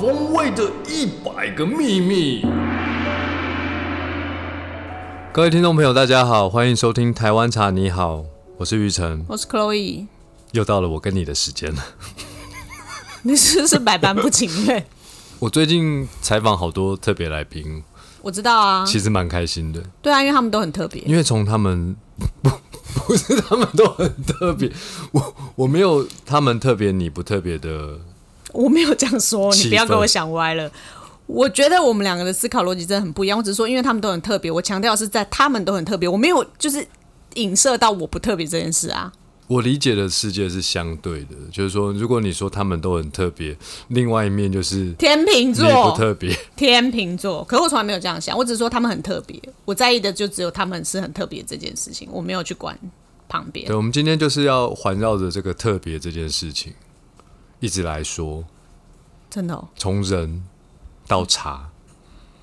风味的一百个秘密。各位听众朋友，大家好，欢迎收听《台湾茶你好》，我是玉成，我是 Chloe，又到了我跟你的时间了。你是不是百般不情愿？我最近采访好多特别来宾，我知道啊，其实蛮开心的。对啊，因为他们都很特别。因为从他们 不不是他们都很特别，我我没有他们特别，你不特别的。我没有这样说，你不要给我想歪了。我觉得我们两个的思考逻辑真的很不一样。我只是说，因为他们都很特别，我强调是在他们都很特别，我没有就是影射到我不特别这件事啊。我理解的世界是相对的，就是说，如果你说他们都很特别，另外一面就是天秤座不，特别。天秤座，可是我从来没有这样想，我只是说他们很特别，我在意的就只有他们是很特别这件事情，我没有去管旁边对，。我们今天就是要环绕着这个特别这件事情，一直来说，真的、哦，从人到茶，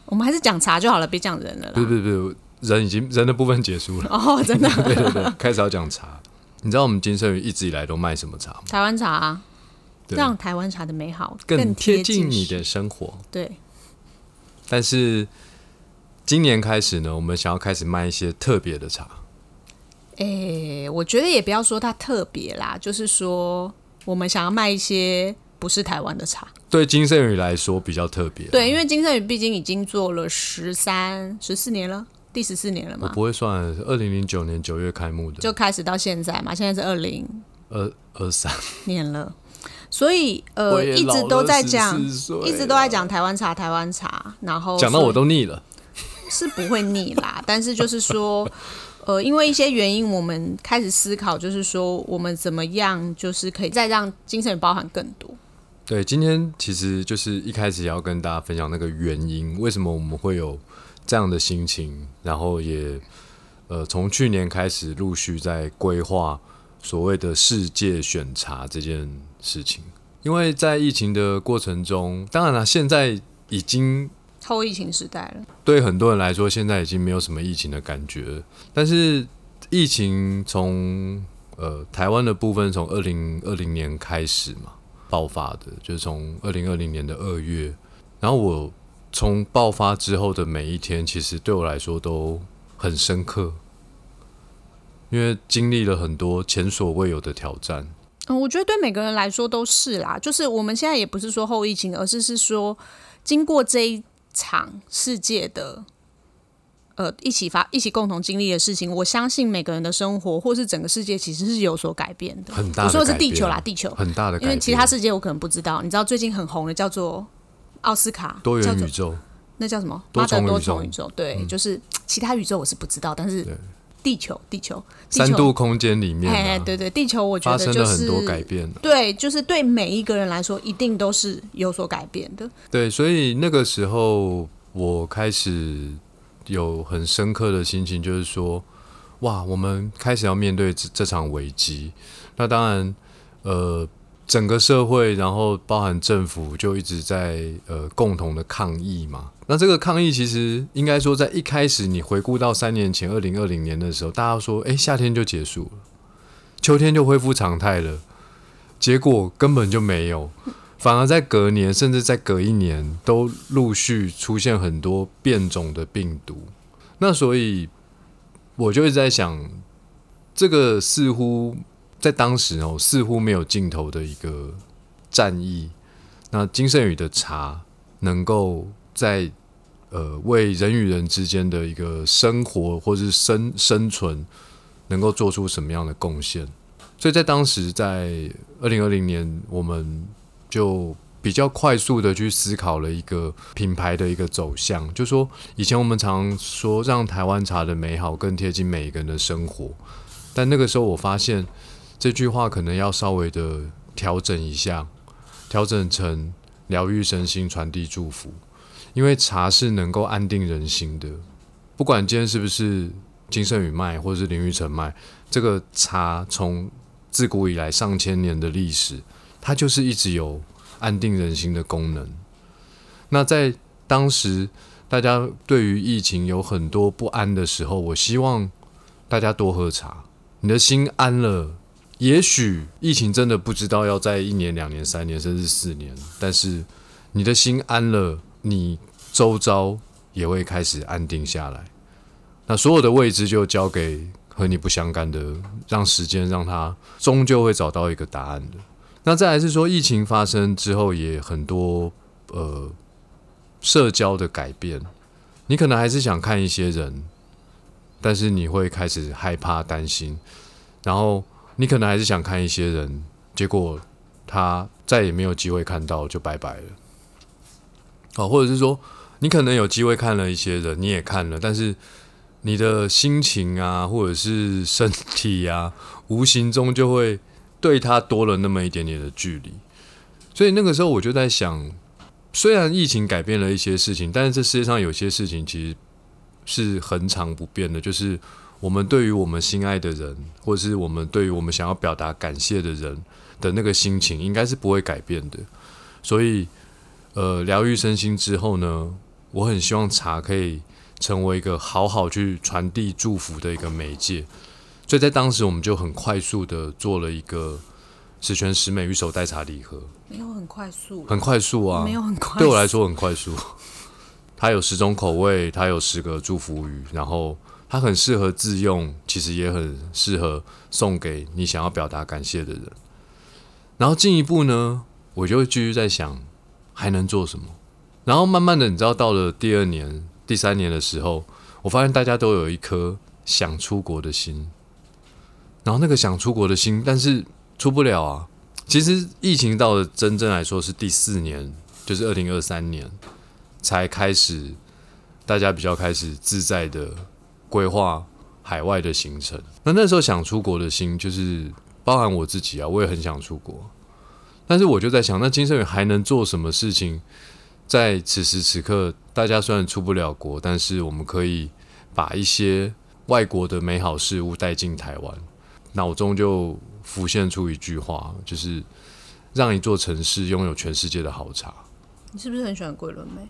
我们还是讲茶就好了，别讲人了不。不是不，人已经人的部分结束了，哦，真的，对对对，开始要讲茶。你知道我们金盛宇一直以来都卖什么茶吗？台湾茶、啊，对让台湾茶的美好更贴贴近你的生活。对。但是今年开始呢，我们想要开始卖一些特别的茶。诶、我觉得也不要说它特别啦，就是说我们想要卖一些不是台湾的茶。对金圣宇来说比较特别。对，因为金圣宇毕竟已经做了十三、十四年了，第十四年了嘛，我不会算，二零零九年九月开幕的，就开始到现在嘛，现在是二零二二三，年了，所以呃，也一直都在讲，一直都在讲台湾茶，台湾茶，然后讲到我都腻了。是不会腻啦，但是就是说，呃，因为一些原因，我们开始思考，就是说我们怎么样，就是可以再让精神包含更多。对，今天其实就是一开始要跟大家分享那个原因，为什么我们会有这样的心情，然后也呃从去年开始陆续在规划所谓的世界选茶这件事情，因为在疫情的过程中，当然了，现在已经后疫情时代了，对很多人来说，现在已经没有什么疫情的感觉了。但是疫情从呃台湾的部分从二零二零年开始嘛爆发的，就是从二零二零年的二月。然后我从爆发之后的每一天，其实对我来说都很深刻，因为经历了很多前所未有的挑战。嗯，我觉得对每个人来说都是啦。就是我们现在也不是说后疫情，而是是说经过这一场世界的呃一起发一起共同经历的事情，我相信每个人的生活或是整个世界其实是有所改变的。很大的我说的是地球啦，地球。很大的因为其他世界我可能不知道，你知道最近很红的叫做奥斯卡多元宇宙，那叫什么？多妈的多重宇宙对，就是 其他宇宙我是不知道，但是对地球，地球，地球三度空间里面、哎，啊，对对，地球我觉发得就是生了很多改变。对，就是对每一个人来说，一定都是有所改变的。对，所以那个时候我开始有很深刻的心情，就是说，哇，我们开始要面对这这场危机。那当然，呃，整个社会，然后包含政府，就一直在呃共同的抗议嘛。那这个抗议其实应该说，在一开始，你回顾到三年前，二零二零年的时候，大家说，诶，夏天就结束了，秋天就恢复常态了，结果根本就没有。反而在隔年，甚至在隔一年，都陆续出现很多变种的病毒。那所以我就一直在想，这个似乎在当时哦，似乎没有尽头的一个战役。那金圣宇的茶能够在呃为人与人之间的一个生活或是生生存，能够做出什么样的贡献？所以在当时，在二零二零年，我们就比较快速的去思考了一个品牌的一个走向，就说以前我们常说让台湾茶的美好更贴近每一个人的生活，但那个时候我发现这句话可能要稍微的调整一下，调整成疗愈身心、传递祝福，因为茶是能够安定人心的，不管今天是不是金圣宇卖或者是林玉成卖，这个茶从自古以来上千年的历史，它就是一直有安定人心的功能。那在当时大家对于疫情有很多不安的时候，我希望大家多喝茶，你的心安了。也许疫情真的不知道要在一年、两年、三年，甚至四年，但是你的心安了，你周遭也会开始安定下来。那所有的未知就交给和你不相干的，让时间让它终究会找到一个答案的。那再来是说，疫情发生之后，也很多呃社交的改变，你可能还是想看一些人，但是你会开始害怕、担心，然后你可能还是想看一些人，结果他再也没有机会看到，就拜拜了。哦，或者是说，你可能有机会看了一些人，你也看了，但是。你的心情啊，或者是身体啊，无形中就会对他多了那么一点点的距离。所以那个时候我就在想，虽然疫情改变了一些事情，但是这世界上有些事情其实是恒常不变的，就是我们对于我们心爱的人，或者是我们对于我们想要表达感谢的人的那个心情，应该是不会改变的。所以，呃，疗愈身心之后呢，我很希望茶可以。成为一个好好去传递祝福的一个媒介，所以在当时我们就很快速的做了一个十全十美玉手代茶礼盒，没有很快速，很快速啊，没有很快，对我来说很快速。它有十种口味，它有十个祝福语，然后它很适合自用，其实也很适合送给你想要表达感谢的人。然后进一步呢，我就会继续在想还能做什么。然后慢慢的，你知道，到了第二年。第三年的时候，我发现大家都有一颗想出国的心，然后那个想出国的心，但是出不了啊。其实疫情到了真正来说是第四年，就是二零二三年才开始，大家比较开始自在的规划海外的行程。那那时候想出国的心，就是包含我自己啊，我也很想出国，但是我就在想，那金圣宇还能做什么事情？在此时此刻，大家虽然出不了国，但是我们可以把一些外国的美好事物带进台湾。脑中就浮现出一句话，就是让一座城市拥有全世界的好茶。你是不是很喜欢桂纶镁？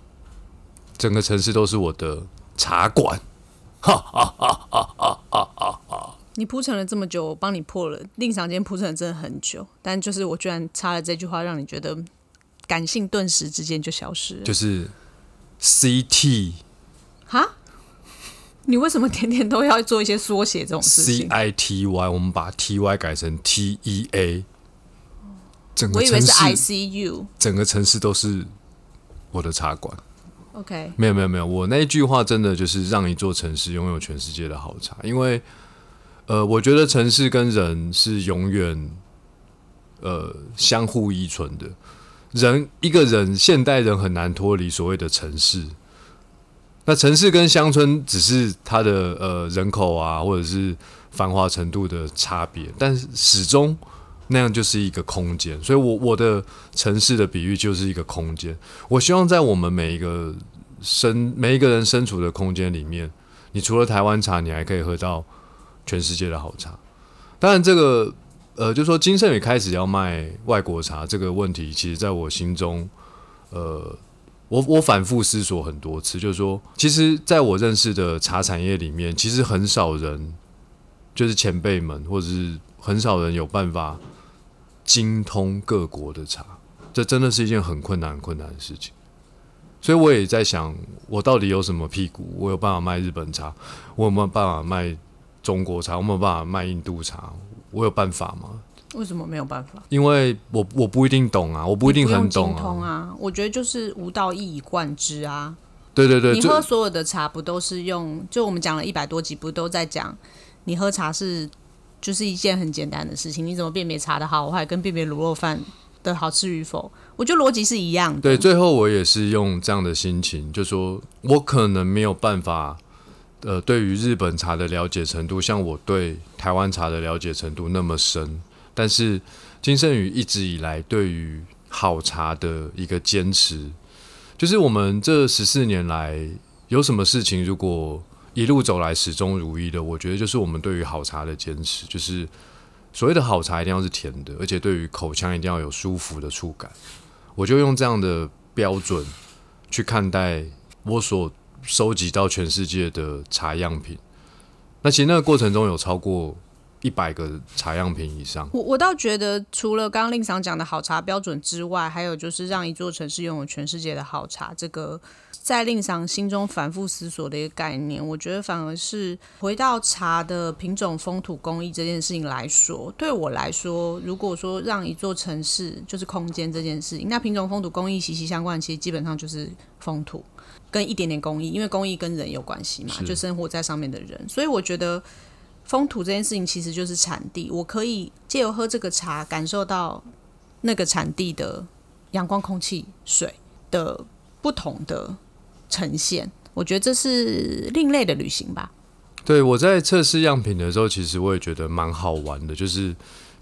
整个城市都是我的茶馆。哈哈哈哈哈哈哈！你铺陈了这么久，我帮你破了。令赏间铺陈了真的很久，但就是我居然插了这句话，让你觉得。感性顿时之间就消失了。就是 C T，哈？你为什么天天都要做一些缩写这种事情？C I T Y，我们把 T Y 改成 T E A。整个我以为是 I C U。整个城市都是我的茶馆。OK，没有没有没有，我那一句话真的就是让一座城市拥有全世界的好茶，因为呃，我觉得城市跟人是永远呃相互依存的。人一个人，现代人很难脱离所谓的城市。那城市跟乡村只是它的呃人口啊，或者是繁华程度的差别，但是始终那样就是一个空间。所以，我我的城市的比喻就是一个空间。我希望在我们每一个身每一个人身处的空间里面，你除了台湾茶，你还可以喝到全世界的好茶。当然，这个。呃，就说金盛宇开始要卖外国茶这个问题，其实在我心中，呃，我我反复思索很多次，就是说，其实在我认识的茶产业里面，其实很少人，就是前辈们，或者是很少人有办法精通各国的茶，这真的是一件很困难、很困难的事情。所以我也在想，我到底有什么屁股？我有办法卖日本茶？我有没有办法卖中国茶？我没有办法卖印度茶？我有办法吗？为什么没有办法？因为我我不一定懂啊，我不一定很懂啊。我觉得就是无道一以贯之啊。对对对，你喝所有的茶不都是用？就我们讲了一百多集，不都在讲你喝茶是就是一件很简单的事情？你怎么辨别茶的好坏，跟辨别卤肉饭的好吃与否？我觉得逻辑是一样的。对，最后我也是用这样的心情，就说我可能没有办法。呃，对于日本茶的了解程度，像我对台湾茶的了解程度那么深，但是金圣宇一直以来对于好茶的一个坚持，就是我们这十四年来有什么事情，如果一路走来始终如一的，我觉得就是我们对于好茶的坚持，就是所谓的好茶一定要是甜的，而且对于口腔一定要有舒服的触感，我就用这样的标准去看待我所。收集到全世界的茶样品，那其实那个过程中有超过一百个茶样品以上。我我倒觉得，除了刚刚令赏讲的好茶标准之外，还有就是让一座城市拥有全世界的好茶，这个在令赏心中反复思索的一个概念。我觉得反而是回到茶的品种、风土、工艺这件事情来说，对我来说，如果说让一座城市就是空间这件事情，那品种、风土、工艺息息相关，其实基本上就是风土跟一点点工艺，因为工艺跟人有关系嘛，就生活在上面的人，所以我觉得。风土这件事情其实就是产地，我可以借由喝这个茶，感受到那个产地的阳光、空气、水的不同的呈现。我觉得这是另类的旅行吧。对我在测试样品的时候，其实我也觉得蛮好玩的，就是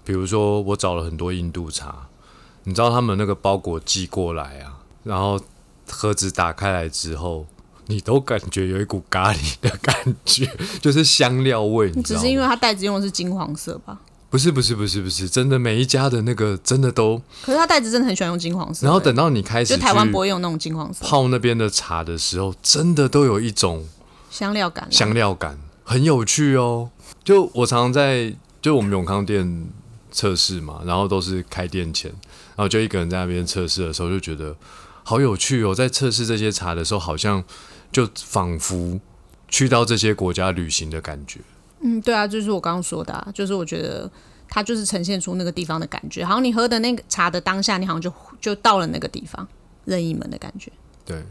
比如说我找了很多印度茶，你知道他们那个包裹寄过来啊，然后盒子打开来之后。你都感觉有一股咖喱的感觉，就是香料味。你只是因为它袋子用的是金黄色吧？不是不是不是不是，真的每一家的那个真的都。可是它袋子真的很喜欢用金黄色。然后等到你开始就台湾不会用那种金黄色泡那边的茶的时候，真的都有一种香料感。香料感很有趣哦。就我常常在就我们永康店测试嘛，然后都是开店前，然后就一个人在那边测试的时候，就觉得好有趣哦。在测试这些茶的时候，好像。就仿佛去到这些国家旅行的感觉。嗯，对啊，就是我刚刚说的，啊，就是我觉得它就是呈现出那个地方的感觉。好像你喝的那个茶的当下，你好像就就到了那个地方，任意门的感觉。对，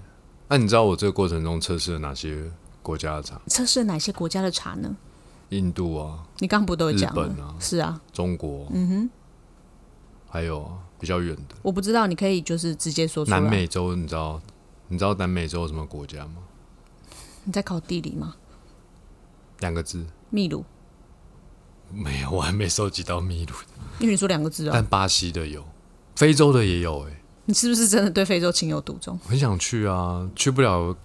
那你知道我这个过程中测试了哪些国家的茶？测试了哪些国家的茶呢？印度啊，你刚不都有讲日本啊？是啊，中国，嗯哼，还有比较远的，我不知道，你可以就是直接说出来。南美洲，你知道？你知道南美洲有什么国家吗？你在考地理吗？两个字。秘鲁。没有，我还没收集到秘鲁。因为你说两个字啊。但巴西的有，非洲的也有，哎。你是不是真的对非洲情有独钟？很想去啊，去不了，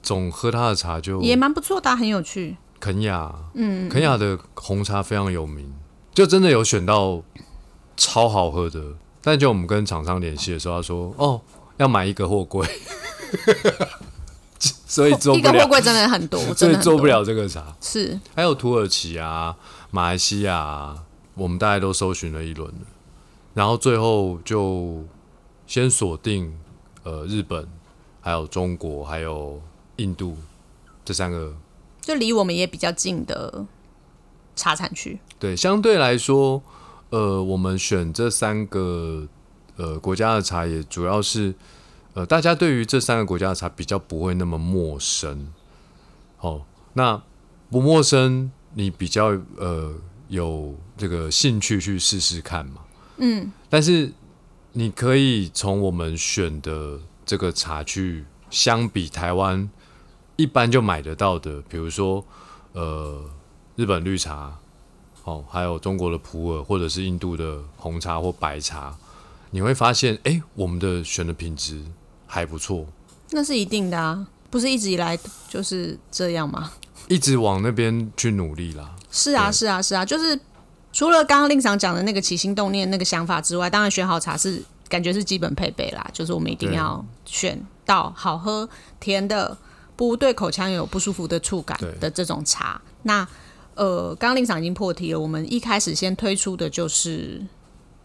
总喝他的茶就也蛮不错的，很有趣。肯亚，嗯，肯亚的红茶非常有名，就真的有选到超好喝的。但就我们跟厂商联系的时候，他说：“哦，要买一个货柜。” 所以做一个货柜真的很多，所以做不了这个茶。是还有土耳其啊、马来西亚，我们大概都搜寻了一轮了，然后最后就先锁定呃日本、还有中国、还有印度这三个，就离我们也比较近的茶产区。对，相对来说，呃，我们选这三个呃国家的茶也主要是。呃，大家对于这三个国家的茶比较不会那么陌生，哦，那不陌生，你比较呃有这个兴趣去试试看嘛，嗯，但是你可以从我们选的这个茶去相比台湾一般就买得到的，比如说呃日本绿茶，哦，还有中国的普洱或者是印度的红茶或白茶，你会发现，哎，我们的选的品质。还不错，那是一定的啊，不是一直以来就是这样吗？一直往那边去努力啦。是啊，是啊，是啊，就是除了刚刚令长讲的那个起心动念那个想法之外，当然选好茶是感觉是基本配备啦，就是我们一定要选到好喝、甜的，不对口腔有不舒服的触感的这种茶。那呃，刚刚令长已经破题了，我们一开始先推出的就是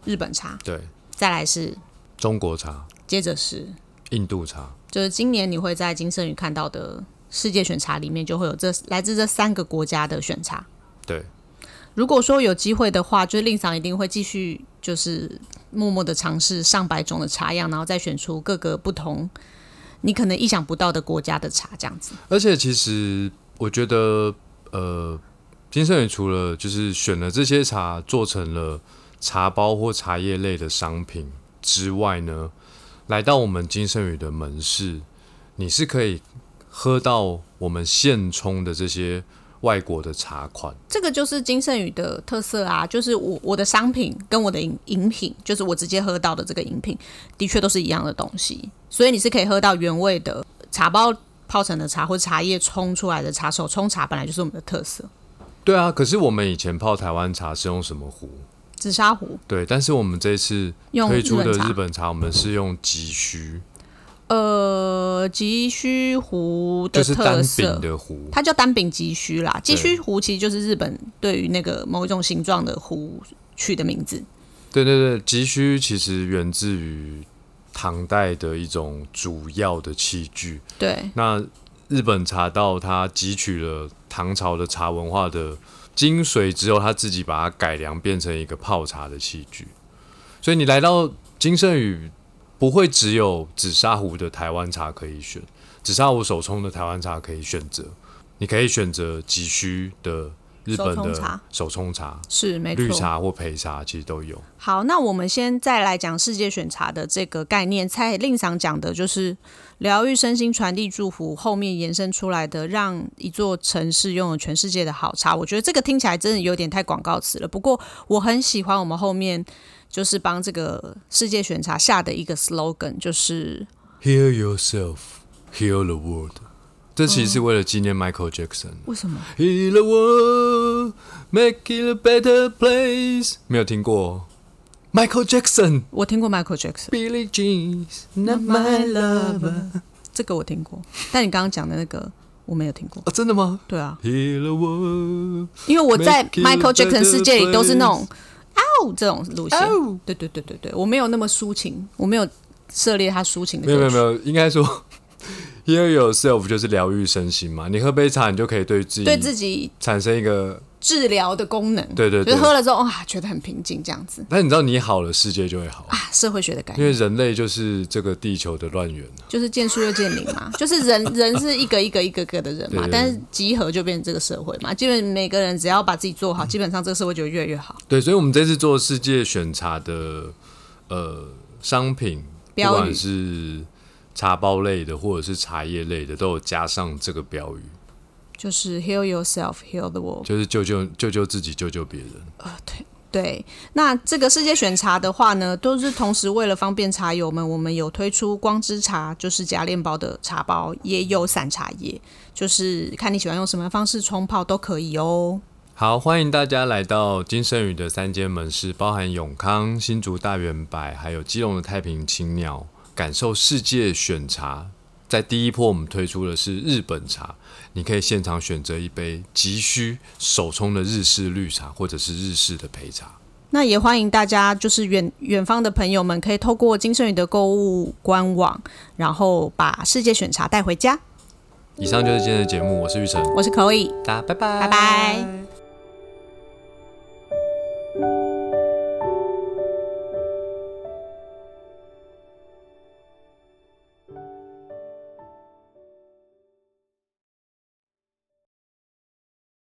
日本茶，对，再来是中国茶，接着是。印度茶就是今年你会在金圣宇看到的世界选茶里面，就会有这来自这三个国家的选茶。对，如果说有机会的话，就是令赏一定会继续，就是默默的尝试上百种的茶样，然后再选出各个不同你可能意想不到的国家的茶，这样子。而且其实我觉得，呃，金圣宇除了就是选了这些茶做成了茶包或茶叶类的商品之外呢。来到我们金圣宇的门市，你是可以喝到我们现冲的这些外国的茶款。这个就是金圣宇的特色啊，就是我我的商品跟我的饮饮品，就是我直接喝到的这个饮品，的确都是一样的东西。所以你是可以喝到原味的茶包泡成的茶，或者茶叶冲出来的茶，手冲茶本来就是我们的特色。对啊，可是我们以前泡台湾茶是用什么壶？紫砂壶对，但是我们这次推出的日本茶，我们是用急需。呃，呃急需壶的特色柄，的壶，它叫单柄急需啦。急对须壶其实就是日本对于那个某一种形状的壶取的名字。对对对，急需其实源自于唐代的一种主要的器具。对，那日本茶道它汲取了唐朝的茶文化的精髓只有，他自己把它改良变成一个泡茶的器具。所以你来到金圣宇，不会只有紫砂壶的台湾茶可以选，紫砂壶手冲的台湾茶可以选择，你可以选择急需的日本的手冲茶手冲茶、是没错。绿茶或焙茶，其实都有。好，那我们先再来讲世界选茶的这个概念。蔡令赏讲的就是疗愈身心、传递祝福，后面延伸出来的，让一座城市拥有全世界的好茶。我觉得这个听起来真的有点太广告词了。不过我很喜欢我们后面就是帮这个世界选茶下的一个 slogan，就是 Heal yourself, heal the world。这其实是为了纪念 Michael Jackson。为什么？Heal the world, make it a better place。没有听过 Michael Jackson、我听过 Michael Jackson，Billie Jean's not my lover。这个我听过，但你刚刚讲的那个我没有听过。啊，真的吗对啊，？Heal the world。因为我在 Michael Jackson 世界里都是那种哦这种路线。哦对对对对对，我没有那么抒情，我没有涉猎他抒情的。没有没有没有，应该说 Heal yourself 就是疗愈身心嘛。你喝杯茶，你就可以对自己对自己产生一个，治疗的功能。对对对就是喝了之后哇，觉得很平静这样子但你知道你好了，世界就会好。啊，社会学的概念因为人类就是这个地球的乱源啊就是见树又见林嘛，就是人人是一个一个一个个的人嘛，对对对但是集合就变成这个社会嘛。基本每个人只要把自己做好，基本上这个社会就会越来越好。对，所以我们这次做世界选茶的呃商品，不管是茶包类的或者是茶叶类的，都有加上这个标语，就是 heal yourself, heal the world。就是救救救救自己，救救别人。对，对那这个世界选茶的话呢，都是同时为了方便茶友们，我们有推出光之茶，就是夹链包的茶包，也有散茶叶，就是看你喜欢用什么方式冲泡都可以哦。好，欢迎大家来到金盛宇的三间门市，包含永康、新竹大圆柏，还有基隆的太平青鸟，感受世界选茶。在第一波，我们推出的是日本茶，你可以现场选择一杯急需手冲的日式绿茶，或者是日式的焙茶。那也欢迎大家，就是远远方的朋友们，可以透过金盛宇的购物官网，然后把世界选茶带回家。以上就是今天的节目，我是玉成，我是 Chloe，大家拜拜，拜拜。